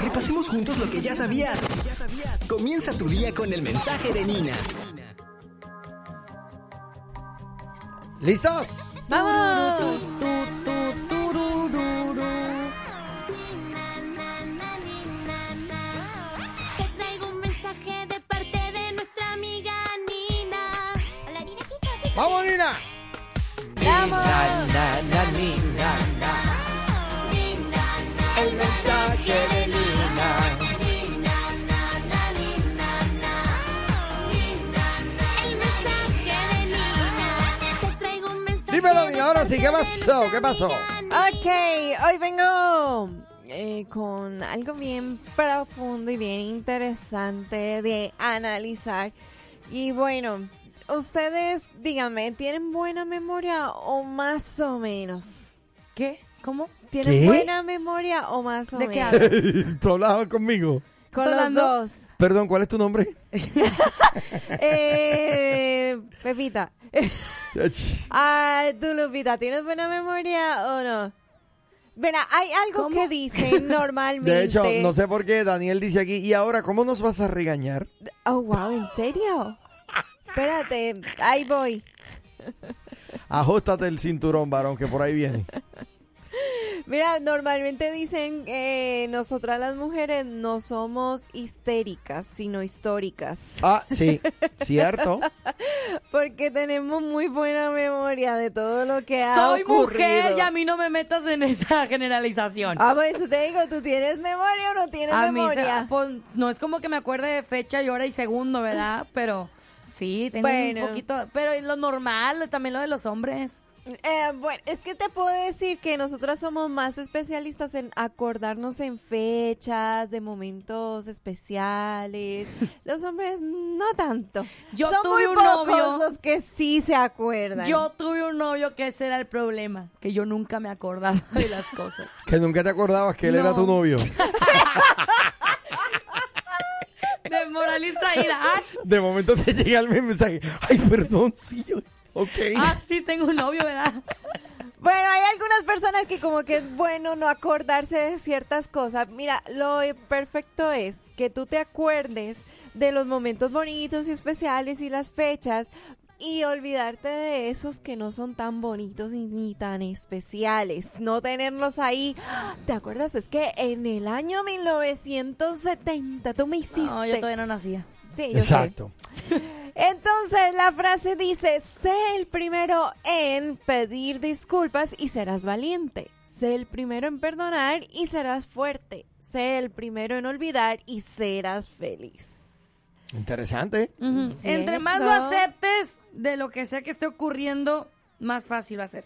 Repasemos juntos lo que ya sabías. Comienza tu día con el mensaje de Nina. ¿Listos? ¡Vamos! Te traigo Sí, ¿qué pasó? ¿Qué pasó? Ok, hoy vengo eh, con algo bien profundo y bien interesante de analizar. Y bueno, ustedes díganme, ¿tienen buena memoria o más o menos? ¿Qué? ¿Cómo? ¿Tienen ¿Qué? buena memoria o más o ¿De qué menos? hablas? ¿Tú hablabas conmigo? Con dos. Perdón, ¿cuál es tu nombre? Eh, Pepita. Ah, tú, Lupita, ¿tienes buena memoria o no? Verá, hay algo ¿Cómo? que dicen normalmente. De hecho, no sé por qué Daniel dice aquí, ¿y ahora cómo nos vas a regañar? Oh, wow, ¿en serio? Espérate, ahí voy. Ajustate el cinturón, varón, que por ahí viene. Mira, normalmente dicen que nosotras las mujeres no somos histéricas, sino históricas. Ah, sí, cierto. Porque tenemos muy buena memoria de todo lo que ha Soy mujer y a mí no me metas en esa generalización. Ah, pues eso te digo, ¿tú tienes memoria o no tienes a mí, se- memoria? pues, no es como que me acuerde de fecha y hora y segundo, ¿verdad? Pero sí, tengo Bueno. un poquito. Pero es lo normal, también lo de los hombres. Eh, bueno, es que te puedo decir que nosotras somos más especialistas en acordarnos en fechas, de momentos especiales. Los hombres no tanto. Yo Son tuve muy un pocos novio. los que sí se acuerdan. Yo tuve un novio que ese era el problema, que yo nunca me acordaba de las cosas. Que nunca te acordabas que él era tu novio. De moralista ira. De momento te llega el mensaje. Ay, perdón, sí. Ok. ah, sí, tengo un novio, ¿verdad? Bueno, hay algunas personas que como que es bueno no acordarse de ciertas cosas. Mira, lo perfecto es que tú te acuerdes de los momentos bonitos y especiales y las fechas y olvidarte de esos que no son tan bonitos y ni tan especiales. No tenerlos ahí. ¿Te acuerdas? Es que en el año 1970 tú me hiciste. No, yo todavía no nacía. Sí, yo sé. Entonces la frase dice, sé el primero en pedir disculpas y serás valiente. Sé el primero en perdonar y serás fuerte. Sé el primero en olvidar y serás feliz. Interesante. Ujú. ¿Cierto? Entre más lo aceptes de lo que sea que esté ocurriendo, más fácil va a ser.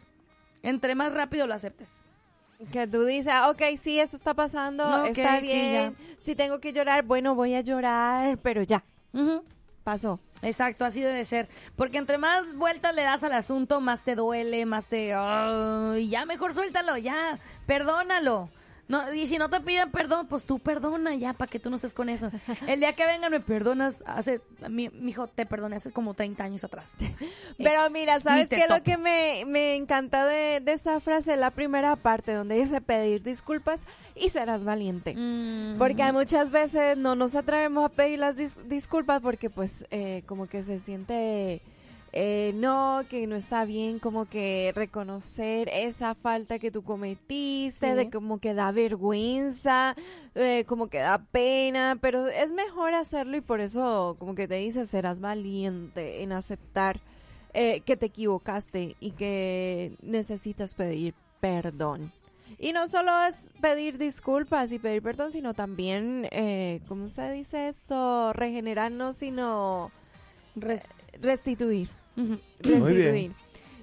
Entre más rápido lo aceptes. Que tú dices, ah, ok, sí, eso está pasando, No, ok, está sí, bien. si tengo que llorar, bueno, voy a llorar, pero ya, Ujú. Pasó. Exacto, así debe ser. Porque entre más vueltas le das al asunto, más te duele, más te... Ya mejor suéltalo, ya, perdónalo. No, y si no te piden perdón, pues tú perdona ya, para que tú no estés con eso. El día que vengan me perdonas, hace, mi, hijo te perdoné hace como 30 años atrás. Pero mira, ¿sabes qué lo que me, me encanta de, de esta frase? La primera parte, donde dice pedir disculpas y serás valiente. Mm. Porque hay muchas veces no nos atrevemos a pedir las dis- disculpas porque pues eh, como que se siente eh, no, que no está bien como que reconocer esa falta que tú cometiste, Sí. de como que da vergüenza, eh, como que da pena, pero es mejor hacerlo y por eso como que te dice serás valiente en aceptar eh, que te equivocaste y que necesitas pedir perdón. Y no solo es pedir disculpas y pedir perdón, sino también, eh, ¿cómo se dice esto? Regenerarnos, sino Res- restituir. Ujú. Muy bien. Restituir.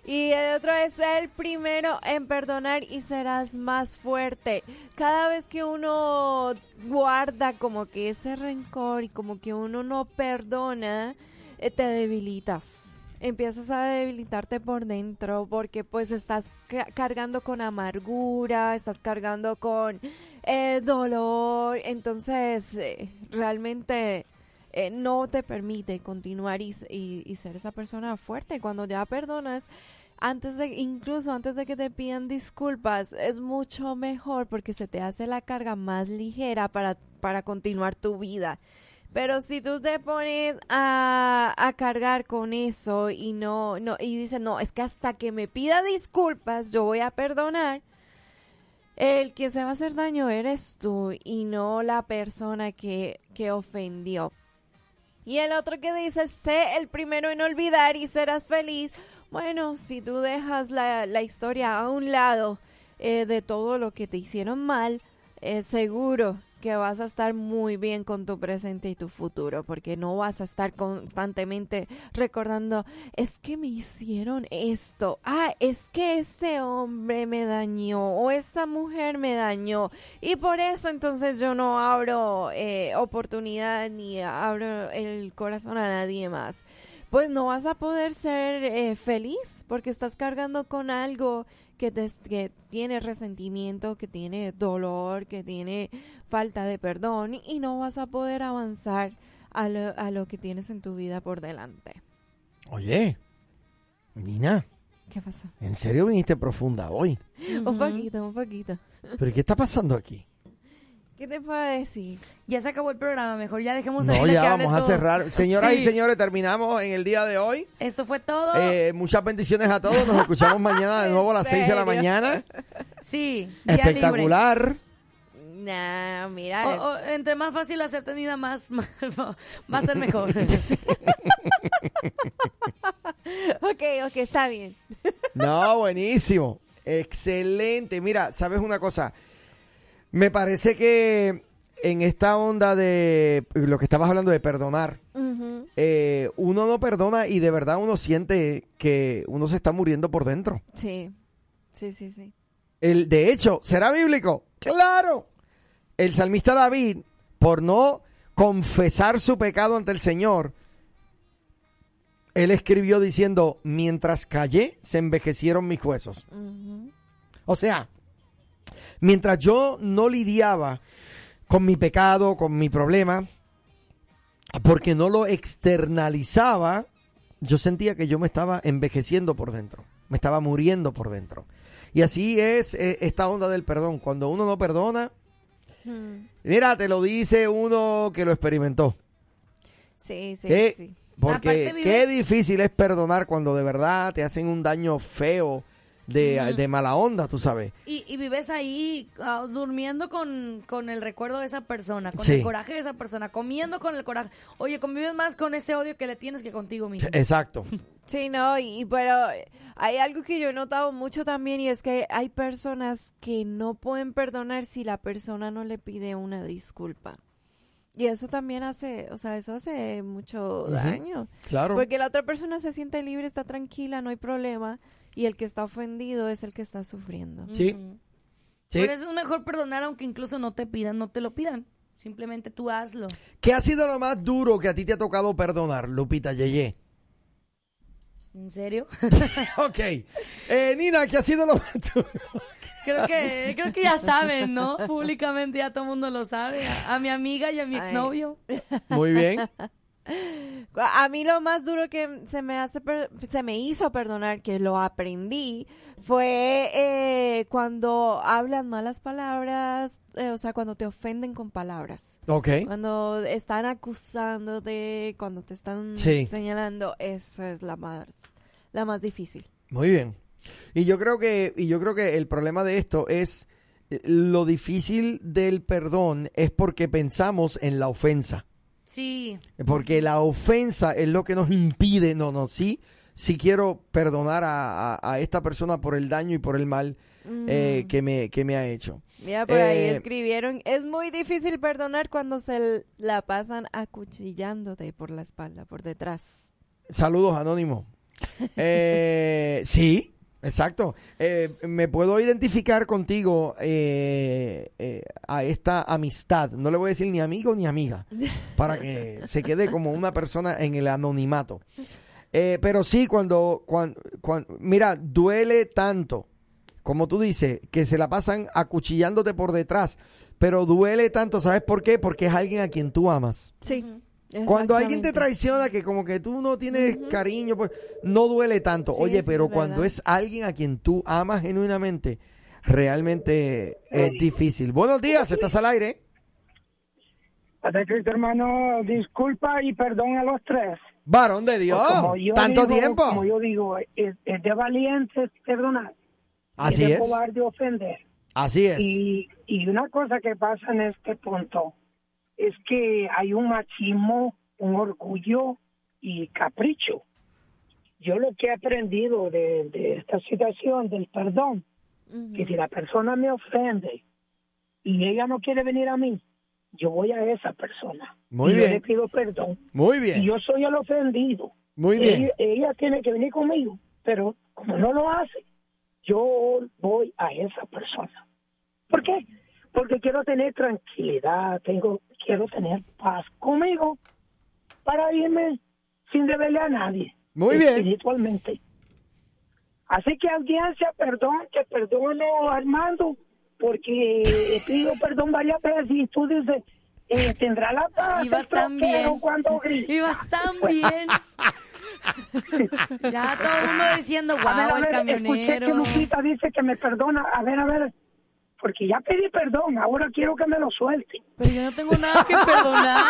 Y el otro es el primero en perdonar y serás más fuerte. Cada vez que uno guarda como que ese rencor y como que uno no perdona, eh, te debilitas. Empiezas a debilitarte por dentro porque pues estás ca- cargando con amargura, estás cargando con eh, dolor. Entonces, eh, realmente eh, no te permite continuar y, y- y ser esa persona fuerte. Cuando ya perdonas, antes de, incluso antes de que te pidan disculpas, es mucho mejor porque se te hace la carga más ligera para, para continuar tu vida. Pero si tú te pones a, a cargar con eso y no, no, y dices, no, es que hasta que me pida disculpas, yo voy a perdonar, el que se va a hacer daño eres tú y no la persona que, que ofendió. Y el otro que dice, sé el primero en olvidar y serás feliz. Bueno, si tú dejas la, la historia a un lado eh, de todo lo que te hicieron mal, eh, seguro que vas a estar muy bien con tu presente y tu futuro, porque no vas a estar constantemente recordando, es que me hicieron esto, ah, es que ese hombre me dañó o esta mujer me dañó y por eso entonces yo no abro eh, oportunidad ni abro el corazón a nadie más. Pues no vas a poder ser eh, feliz porque estás cargando con algo que, te- que tiene resentimiento, que tiene dolor, que tiene falta de perdón y no vas a poder avanzar a lo, a lo que tienes en tu vida por delante. Oye, Nina, ¿Qué pasó? ¿en serio viniste profunda hoy? Un poquito, un poquito. ¿Pero qué está pasando aquí? ¿Qué te puedo decir? Ya se acabó el programa, mejor ya dejemos No, ya que vamos a todo. cerrar. Señoras y señores, terminamos en el día de hoy. Esto fue todo. Eh, muchas bendiciones a todos. Nos escuchamos mañana de nuevo a las ¿En 6 de la mañana. sí, día Espectacular. Nah, mira. libre. O- o, entre más fácil hacerte Nina, más, más va a ser mejor. Ok, ok, está bien. No, buenísimo. Excelente. Mira, ¿sabes una cosa? Me parece que en esta onda de lo que estabas hablando de perdonar, eh, uno no perdona y de verdad uno siente que uno se está muriendo por dentro. Sí, sí, sí, sí. El, de hecho, ¿será bíblico? Claro. El salmista David, por no confesar su pecado ante el Señor, él escribió diciendo, mientras callé, se envejecieron mis huesos. O sea, mientras yo no lidiaba con mi pecado, con mi problema, porque no lo externalizaba, yo sentía que yo me estaba envejeciendo por dentro, me estaba muriendo por dentro. Y así es eh, esta onda del perdón. Cuando uno no perdona, Mm. mira, te lo dice uno que lo experimentó. Sí, sí, ¿Qué? sí. Porque qué difícil es perdonar cuando de verdad te hacen un daño feo de, mala onda, tú sabes. Y, y vives ahí ah, durmiendo con, con el recuerdo de esa persona, con Sí. el coraje de esa persona, comiendo con el coraje. Oye, convives más con ese odio que le tienes que contigo mismo. Exacto. Sí, no, y, pero eh, hay algo que yo he notado mucho también y es que hay personas que no pueden perdonar si la persona no le pide una disculpa. Y eso también hace, o sea, eso hace mucho daño. Claro. Porque la otra persona se siente libre, está tranquila, no hay problema. Y el que está ofendido es el que está sufriendo. Sí. Por eso es mejor perdonar aunque incluso no te pidan, no te lo pidan. Simplemente tú hazlo. ¿Qué ha sido lo más duro que a ti te ha tocado perdonar, Lupita Yeye? ¿En serio? ok. Eh, Nina, ¿qué ha sido lo más duro? creo que creo que ya saben, ¿no? Públicamente ya todo el mundo lo sabe. A, a mi amiga y a mi exnovio. Muy bien. A mí lo más duro que se me hace se me hizo perdonar que lo aprendí fue eh, cuando hablan malas palabras, eh, o sea, cuando te ofenden con palabras. Ok. Cuando están acusándote, cuando te están Sí. señalando, eso es la más la más difícil. Muy bien. Y yo creo que, y yo creo que el problema de esto es eh, lo difícil del perdón es porque pensamos en la ofensa. Sí. Porque la ofensa es lo que nos impide, no, no, sí, sí quiero perdonar a, a- a esta persona por el daño y por el mal eh, Mm. que, me, que me ha hecho. Mira, por ahí Eh, escribieron, es muy difícil perdonar cuando se la pasan acuchillándote por la espalda, por detrás. Saludos, Anónimo. Eh, sí, exacto. Eh, me puedo identificar contigo eh, eh, a esta amistad. No le voy a decir ni amigo ni amiga, para que se quede como una persona en el anonimato. Eh, pero sí, cuando, cuando, mira, duele tanto, como tú dices, que se la pasan acuchillándote por detrás, pero duele tanto, ¿sabes por qué? Porque es alguien a quien tú amas. Sí. Cuando alguien te traiciona, que como que tú no tienes cariño, pues no duele tanto. Sí, Oye, sí, pero es cuando es alguien a quien tú amas genuinamente, realmente es difícil. Buenos días, estás al aire. Padre Cristo, hermano, disculpa y perdón a los tres. Varón de Dios, Pues yo tanto digo- tiempo. Como yo digo, es, es de valientes perdonar. Así es. de es, cobarde ofender. así es. Y, y una cosa que pasa en este punto es que hay un machismo, un orgullo y capricho. Yo lo que he aprendido de, de esta situación del perdón, que si la persona me ofende y ella no quiere venir a mí, yo voy a esa persona. Muy y yo bien. le pido perdón. Muy Y bien, yo soy el ofendido. muy bien. Ella, ella tiene que venir conmigo, pero como no lo hace, yo voy a esa persona. ¿Por qué? Porque quiero tener tranquilidad, tengo, quiero tener paz conmigo para irme sin deberle a nadie. Muy bien. Espiritualmente. Así que audiencia, perdón, te perdono Armando, porque he pedido perdón varias veces y tú dices, eh, tendrá la paz Ibas tan bien. cuando grita. Ibas tan bien. ya todo el mundo diciendo, A ver, wow, a el ver, escuché que camionero. Lupita dice que me perdona. A ver, a ver, porque ya pedí perdón, ahora quiero que me lo suelte. Pero yo no tengo nada que perdonar.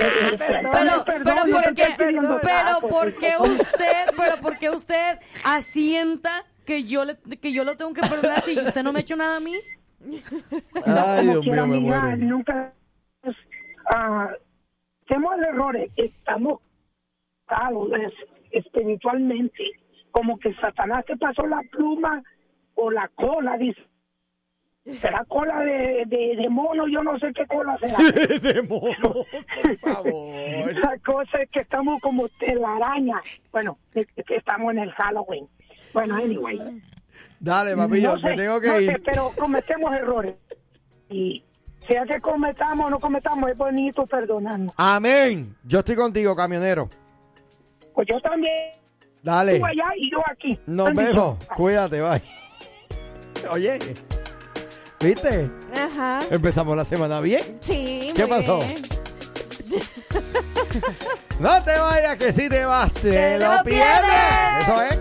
Eh, Pero, perdón, pero, perdón, yo ¿por te qué, estoy pidiendo- pero ¿por qué perdón. usted, pero por qué usted asienta que yo le, que yo lo tengo que perdonar si usted no me ha hecho nada a mí? Ay, Dios mío, me muero. Nunca. ah, hacemos errores, estamos dados espiritualmente. Como que Satanás te pasó la pluma o la cola, dice. Será cola de, de, de mono, yo no sé qué cola será. De mono, por favor. La cosa es que estamos como telaraña. Bueno, es que estamos en el Halloween. Bueno, anyway. Dale, papillo, no sé, me tengo que no ir. sé, pero cometemos errores. Y sea que cometamos o no cometamos, es bonito perdonarnos. Amén. Yo estoy contigo, camionero. Pues yo también, Dale. tú allá y yo aquí. Nos vemos. Cuídate, bye. Oye, ¿viste? Ajá. Empezamos la semana bien. Sí, ¿Qué muy pasó? bien. No te vayas, que si te vas, te, Te lo lo pierdes. pierdes. Eso es.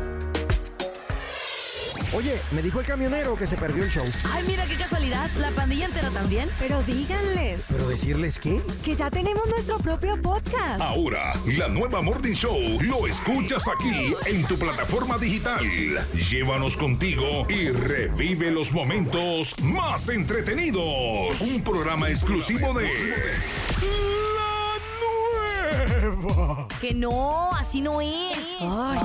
Oye, me dijo el camionero que se perdió el show. Ay, mira qué casualidad. La pandilla entera también. Pero díganles ¿Pero decirles qué? que ya tenemos nuestro propio podcast. Ahora, la nueva Morning Show lo escuchas aquí en tu plataforma digital. Llévanos contigo y revive los momentos más entretenidos. Un programa exclusivo de La Nueva. Que no, así no es. Ay.